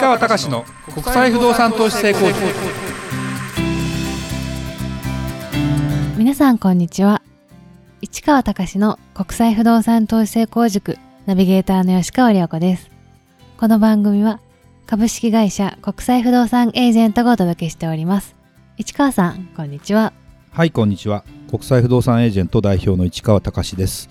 川隆の国際不動産投資成功塾。皆さんこんにちは。市川隆の国際不動産投資成功塾。ナビゲーターの吉川良子です。この番組は株式会社国際不動産エージェントがお届けしております。市川さんこんにちは。はいこんにちは。国際不動産エージェント代表の市川隆です。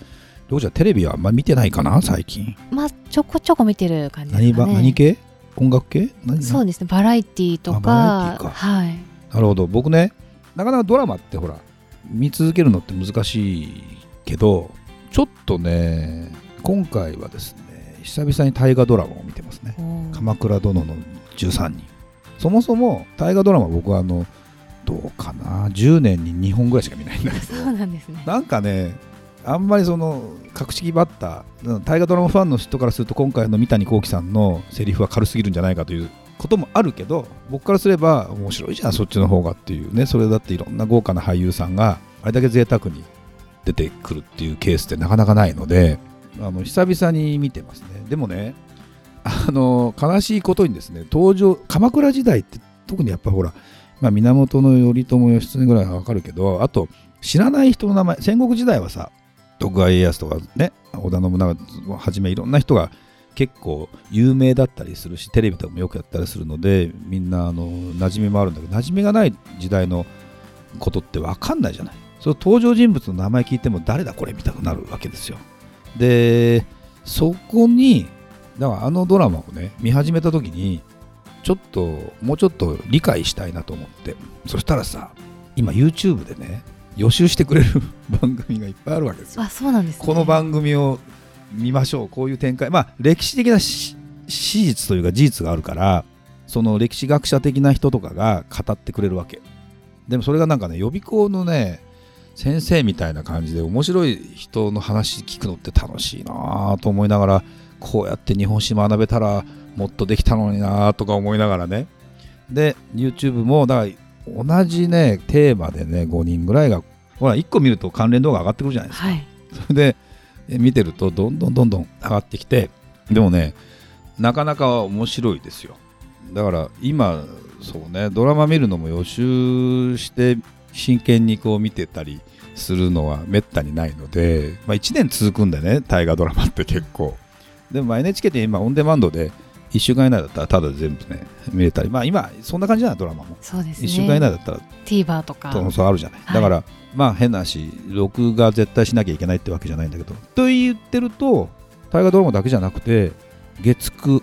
どうじゃテレビはあんま見てないかな最近。まあちょこちょこ見てる感じですかね。何系？音楽系？何？そうですね。バラエティーとか。はい。なるほど。僕ねなかなかドラマってほら見続けるのって難しいけどちょっとね今回はですね久々に大河ドラマを見てますね。鎌倉殿の13人。そもそも大河ドラマ僕はあのどうかな？10年に2本ぐらいしか見ないんだけど。そうなんですね。なんかねあんまりその格式ばったうん大河ドラマファンの人からすると今回の三谷幸喜さんのセリフは軽すぎるんじゃないかということもあるけど僕からすれば面白いじゃんそっちの方がっていうねそれだっていろんな豪華な俳優さんがあれだけ贅沢に出てくるっていうケースってなかなかないのであの久々に見てますね。でもねあの悲しいことにですね登場鎌倉時代って特にやっぱほら、まあ、源頼朝義経ぐらいはわかるけどあと知らない人の名前戦国時代はさ徳川家康とかね織田信長をはじめいろんな人が結構有名だったりするしテレビとかもよくやったりするのでみんなあの馴染みもあるんだけど馴染みがない時代のことって分かんないじゃない。その登場人物の名前聞いても誰だこれみたいになるわけですよ。でそこにだからあのドラマをね見始めた時にちょっともうちょっと理解したいなと思って。そしたらさ今 YouTube でね予習してくれる番組がいっぱいあるわけですよ。あそうなんですね。この番組を見ましょう。こういう展開。まあ歴史的なし史実というか事実があるからその歴史学者的な人とかが語ってくれるわけ。でもそれがなんかね予備校のね先生みたいな感じで面白い人の話聞くのって楽しいなぁと思いながらこうやって日本史学べたらもっとできたのになぁとか思いながらね。で YouTube もだから同じねテーマでね5人ぐらいがほら1個見ると関連動画上がってくるじゃないですか。はい。それでえ見てるとどんどんどんどん上がってきてでもねなかなか面白いですよ。だから今そうねドラマ見るのも予習して真剣にこう見てたりするのはめったにないので、まあ、1年続くんだよね大河ドラマって結構。でもまあ NHK って今オンデマンドで1週間以内だったらただで全部ね見れたり。まあ今そんな感じじゃないドラマも。そうですね。1週間以内だったら。TVer とか。とそうあるじゃない、はいだからまあ変な話録画絶対しなきゃいけないってわけじゃないんだけど。と言ってると大河ドラマだけじゃなくて月9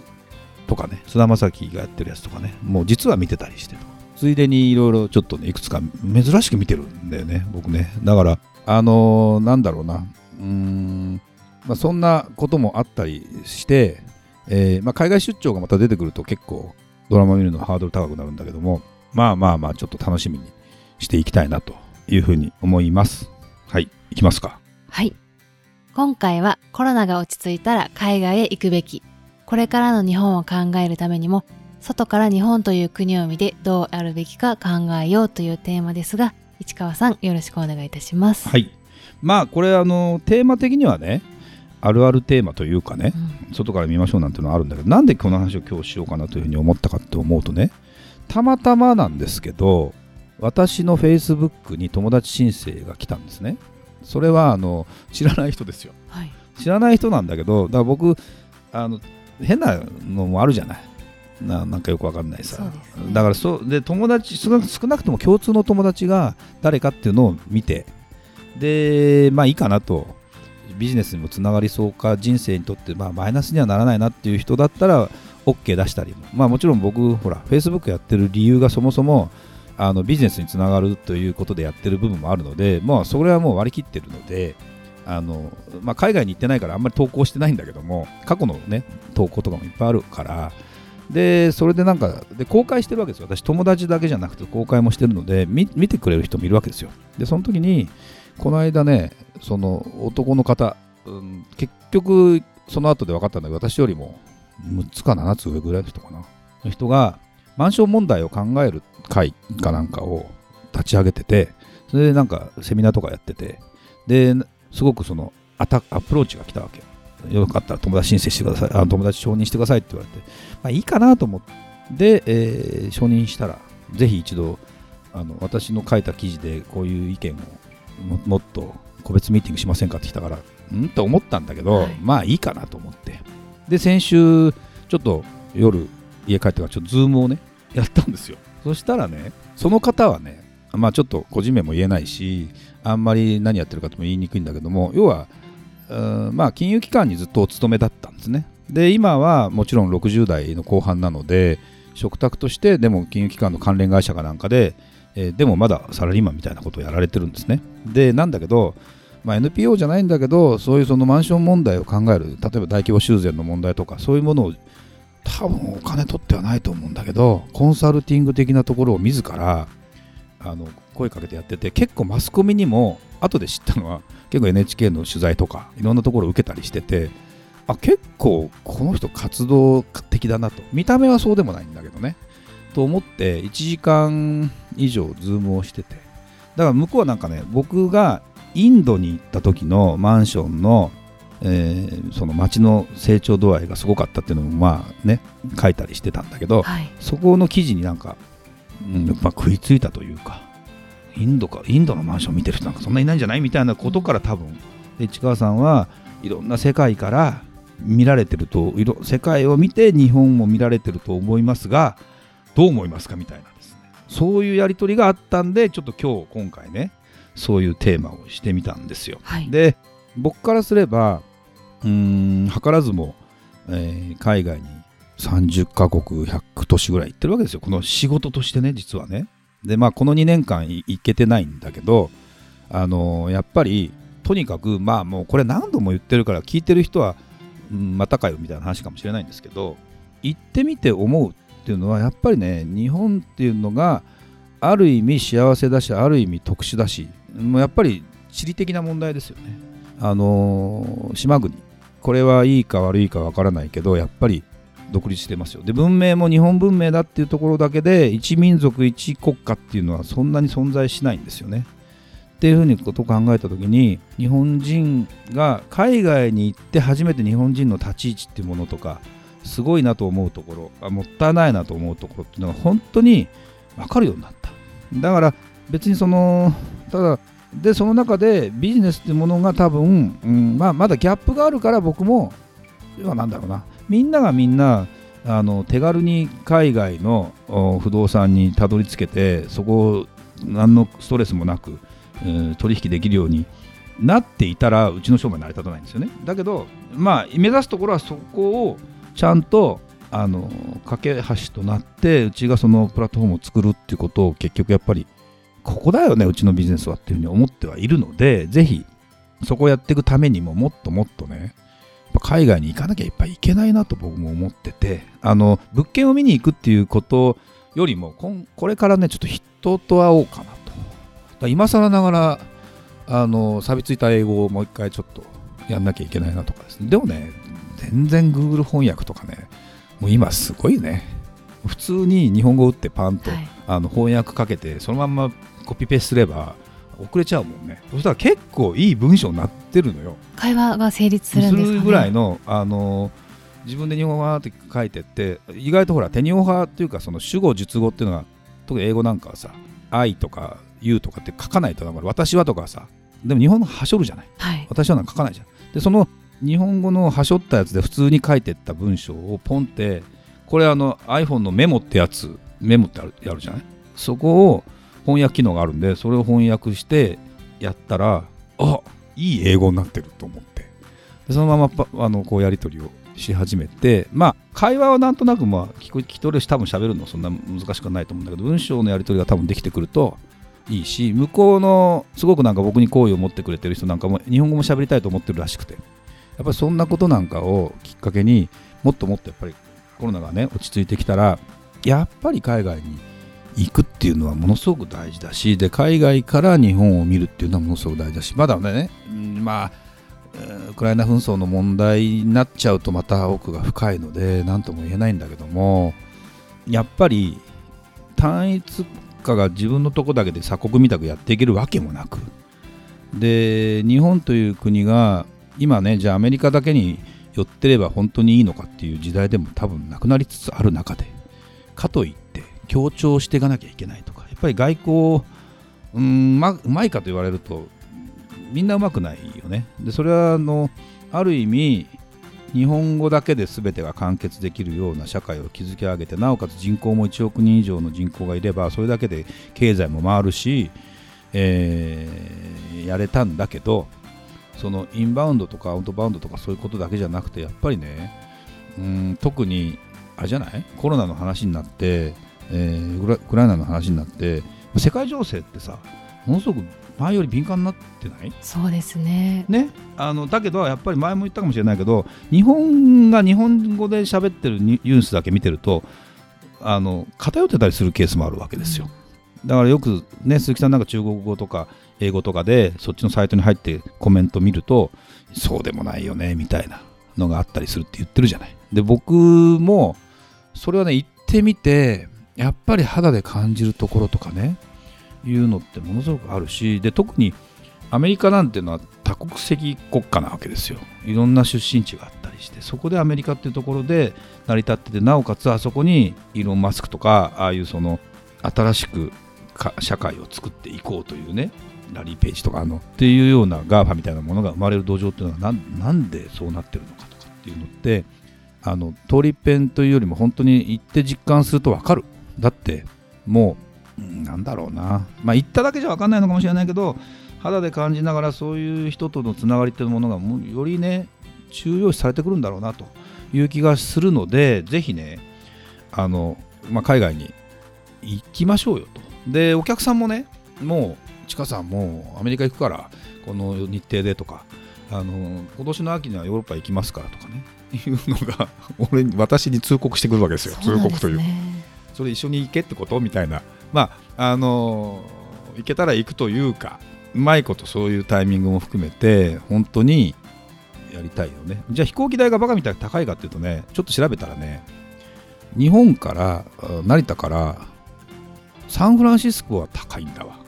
とかね菅田将暉がやってるやつとかねもう実は見てたりしてと。ついでにいろいろちょっとねいくつか珍しく見てるんだよね僕ね。だからあのーなんだろうな。うーん、まあ、そんなこともあったりして、えーまあ、海外出張がまた出てくると結構ドラマ見るのハードル高くなるんだけどもまあまあまあちょっと楽しみにしていきたいなというふうに思います。はい、いきますか。はい。今回はコロナが落ち着いたら海外へ行くべき。これからの日本を考えるためにも、外から日本という国を見てどうあるべきか考えようというテーマですが、市川さんよろしくお願いいたします。はい。まあこれあのテーマ的にはねあるあるテーマというかねうん外から見ましょうなんていうのはあるんだけどなんでこの話を今日しようかなというふうに思ったかって思うとねたまたまなんですけど私の Facebook に友達申請が来たんですね。それはあの知らない人ですよ。はい。知らない人なんだけどだから僕あの変なのもあるじゃないななんかよくわかんないさ、ねだからそうで友達少なくとも共通の友達が誰かっていうのを見てでまあいいかなとビジネスにもつながりそうか人生にとってまあマイナスにはならないなっていう人だったら OK 出したりも。まあもちろん僕ほら Facebook やってる理由がそもそもあのビジネスにつながるということでやってる部分もあるのでまあそれはもう割り切ってるのであの、まあ、海外に行ってないからあんまり投稿してないんだけども過去のね投稿とかもいっぱいあるから。でそれでなんかで公開してるわけですよ。私友達だけじゃなくて公開もしてるので見見てくれる人もいるわけですよ。でその時にこの間ねその男の方、うん、結局その後で分かったんだけど私よりも6つか7つ上ぐらいの人かな。の人がマンション問題を考える会かなんかを立ち上げててそれでなんかセミナーとかやっててですごくそのアタアプローチが来たわけよ。かったら友達申請してください。あ友達承認してくださいって言われて、まあ、いいかなと思ってで、えー承認したらぜひ一度あの私の書いた記事でこういう意見をももっと個別ミーティングしませんかって来たからん？と思ったんだけど、はい。まあいいかなと思って。で先週ちょっと夜家帰ってからちょっとズームをねやったんですよ。そしたらねその方はねまあちょっと個人名も言えないしあんまり何やってるかとも言いにくいんだけども要はうんまあ金融機関にずっとお勤めだったんですね。で今はもちろん60代の後半なので嘱託としてでも金融機関の関連会社かなんかで、えーでもまだサラリーマンみたいなことをやられてるんですね。でなんだけどまあ、NPO じゃないんだけどそういうそのマンション問題を考える例えば大規模修繕の問題とかそういうものを多分お金取ってはないと思うんだけどコンサルティング的なところを自らあの声かけてやってて結構マスコミにも後で知ったのは結構 NHK の取材とかいろんなところを受けたりしててあ結構この人活動的だなと。見た目はそうでもないんだけどね。と思って1時間以上ズームをしてて。だから向こうはなんかね僕がインドに行った時のマンションの、えーその街の成長度合いがすごかったっていうのもまあね書いたりしてたんだけど、はい。そこの記事になんか、うんまあ、食いついたというかインドかインドのマンション見てる人なんかそんないないんじゃないみたいなことから多分で市川さんはいろんな世界から見られてるといろ世界を見て日本も見られてると思いますがどう思いますかみたいなそういうやり取りがあったんでちょっと今日今回ねそういうテーマをしてみたんですよ。はい。で僕からすればうーん図らずも、えー海外に30カ国100都市ぐらい行ってるわけですよ。この仕事としてね実はね。でまあこの2年間い行けてないんだけどあのーやっぱりとにかくまあもうこれ何度も言ってるから聞いてる人は、うん、またかよみたいな話かもしれないんですけど行ってみて思うっていうのはやっぱりね日本っていうのがある意味幸せだしある意味特殊だしもうやっぱり地理的な問題ですよね。あのー島国。これはいいか悪いかわからないけどやっぱり独立してますよ。で文明も日本文明だっていうところだけで一民族一国家っていうのはそんなに存在しないんですよね。っていうふうにことを考えた時に日本人が海外に行って初めて日本人の立ち位置っていうものとかすごいなと思うところあもったいないなと思うところっていうのが本当に分かるようになった。だから別にそのただでその中でビジネスっていうものが多分、うんまあ、まだギャップがあるから僕も要はなんだろうな。みんながみんなあの手軽に海外の不動産にたどり着けてそこを何のストレスもなく、えー取引できるようになっていたらうちの商売成り立たないんですよね。だけどまあ目指すところはそこをちゃんとあの架け橋となってうちがそのプラットフォームを作るっていうことを結局やっぱりここだよねうちのビジネスはっていうふうに思ってはいるのでぜひそこをやっていくためにももっともっとねやっぱ海外に行かなきゃいっぱいいけないなと僕も思っててあの物件を見に行くっていうことよりもこんこれからねちょっと人と会おうかなと。今更ながらあの錆びついた英語をもう一回ちょっとやんなきゃいけないなとかですね。でもね全然 Google 翻訳とかねもう今すごいね。普通に日本語打ってパンと、はい。あの翻訳かけてそのまんまコピペすれば遅れちゃうもんね。そしたら結構いい文章になってるのよ。会話が成立すするんですかね。るぐらいのあの自分で日本語わーって書いてって意外とほら手にオ派っていうかその主語述語っていうのが特に英語なんかはさ「愛」とか「you」とかって書かないとだから私は」とかはさでも日本のはしょるじゃない。はい。私はなんか書かないじゃん。でその日本語のはしょったやつで普通に書いてった文章をポンってこれあの iPhone のメモってやつメモってあるやるじゃない？そこを翻訳機能があるんでそれを翻訳してやったらあいい英語になってると思って。でそのままあのこうやり取りをし始めてまあ会話はなんとなくまあ聞こ聞き取れるし多分喋るのそんな難しくはないと思うんだけど文章のやり取りが多分できてくるといいし向こうのすごくなんか僕に好意を持ってくれてる人なんかも日本語も喋りたいと思ってるらしくて。やっぱりそんなことなんかをきっかけにもっともっとやっぱりコロナがね落ち着いてきたらやっぱり海外に行くっていうのはものすごく大事だしで海外から日本を見るっていうのはものすごく大事だしまだね、まあウクライナ紛争の問題になっちゃうとまた奥が深いので何とも言えないんだけどもやっぱり単一家が自分のとこだけで鎖国みたくやっていけるわけもなくで日本という国が今ねじゃあアメリカだけに寄ってれば本当にいいのかっていう時代でも多分なくなりつつある中でかといって強調していかなきゃいけないとかやっぱり外交うんまうまいかと言われるとみんなうまくないよね。でそれはあのある意味日本語だけで全てが完結できるような社会を築き上げてなおかつ人口も1億人以上の人口がいればそれだけで経済も回るし、えーやれたんだけどそのインバウンドとかアウトバウンドとかそういうことだけじゃなくてやっぱりねうん特にあれじゃない？コロナの話になって、えーウクライナの話になって世界情勢ってさものすごく前より敏感になってない？そうですね。ね、あのだけどやっぱり前も言ったかもしれないけど日本が日本語で喋ってるニュースだけ見てるとあの偏ってたりするケースもあるわけですよ。だからよくね鈴木さんなんか中国語とか英語とかでそっちのサイトに入ってコメント見るとそうでもないよねみたいなのがあったりするって言ってるじゃない。で僕もそれはね言ってみてやっぱり肌で感じるところとかねいうのってものすごくあるしで特にアメリカなんていうのは多国籍国家なわけですよいろんな出身地があったりしてそこでアメリカっていうところで成り立っててなおかつあそこにイーロン・マスクとかああいうその新しく社会を作っていこうというねラリー・ペイジとかあのっていうような GAFA みたいなものが生まれる土壌っていうのはなんでそうなってるのかとかっていうのってあの通り一遍というよりも本当に行って実感すると分かる。だってもううんなんだろうな。まあ行っただけじゃ分かんないのかもしれないけど肌で感じながらそういう人とのつながりっていうものがもうよりね重要視されてくるんだろうなという気がするのでぜひねあの、まあ、海外に行きましょうよと。でお客さんもねもうちかさんもうアメリカ行くからこの日程でとかあの今年の秋にはヨーロッパ行きますからとかね。いうのが俺に私に通告してくるわけですよ。そうなんで通告という。それ一緒に行けってことみたいな。まああの行けたら行くというかうまいことそういうタイミングも含めて本当にやりたいよね。じゃあ飛行機代がバカみたいに高いかっていうとねちょっと調べたらね日本からあ成田からサンフランシスコは高いんだわ。ほ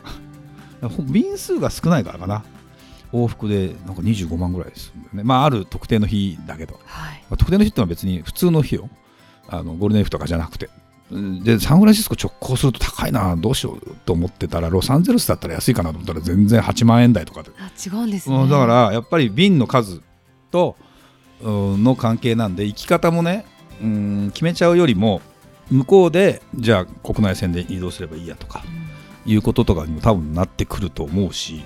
便数が少ないからかな。往復でなんか25万ぐらいですね。まあある特定の日だけど。はい。まあ、特定の日ってのは別に普通の日よ。あのゴールデンウィークとかじゃなくて。うんでサンフランシスコ直行すると高いな。どうしようと思ってたらロサンゼルスだったら安いかなと思ったら全然8万円台とかで、あ違うんですね。うんだからやっぱり便の数とうんの関係なんで行き方もねうん決めちゃうよりも向こうでじゃあ国内線で移動すればいいやとか。うんいうこととかにも多分なってくると思うし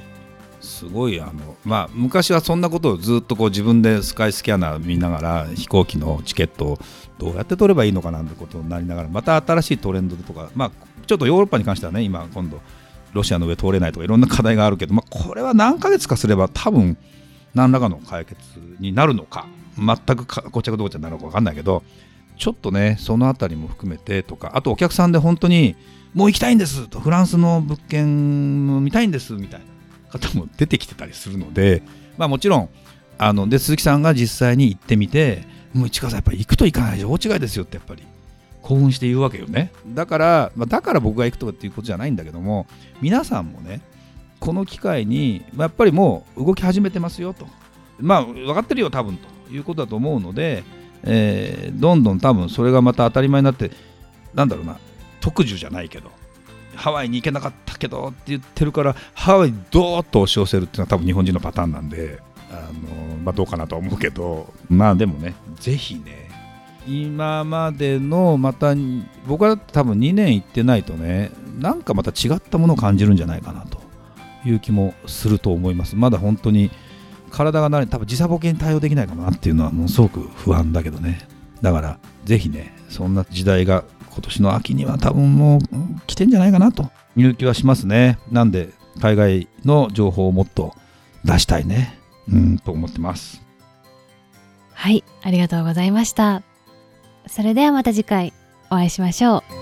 すごいあのまあ昔はそんなことをずっとこう自分でスカイスキャナー見ながら飛行機のチケットをどうやって取ればいいのかなんてことになりながらまた新しいトレンドとかまあちょっとヨーロッパに関してはね今今度ロシアの上通れないとかいろんな課題があるけど、まあ、これは何ヶ月かすれば多分何らかの解決になるのか全くかこちゃどうちゃになるのか分かんないけどちょっとねそのあたりも含めてとかあとお客さんで本当にもう行きたいんです。とフランスの物件も見たいんですみたいな方も出てきてたりするので、まあ、もちろんあので鈴木さんが実際に行ってみてもう市川さんやっぱり行くと行かないじゃ大違いですよってやっぱり興奮して言うわけよね。だから、まあ、だから僕が行くとかっていうことじゃないんだけども皆さんもねこの機会に、まあやっぱりもう動き始めてますよと。まあ分かってるよ多分と。いうことだと思うので、えーどんどん多分それがまた当たり前になってなんだろうな。特需じゃないけどハワイに行けなかったけどって言ってるからハワイにドーッと押し寄せるっていうのは多分日本人のパターンなんであの、まあ、どうかなと思うけどまあでもねぜひね今までのまた僕は多分2年行ってないとねなんかまた違ったものを感じるんじゃないかなという気もすると思います。まだ本当に体が慣れ多分時差ボケに対応できないかなっていうのはものすごく不安だけどね。だからぜひねそんな時代が今年の秋には多分もううん来てんじゃないかなと。いう気はしますね。なんで海外の情報をもっと出したいね。うんと思ってます。はい、ありがとうございました。それではまた次回お会いしましょう。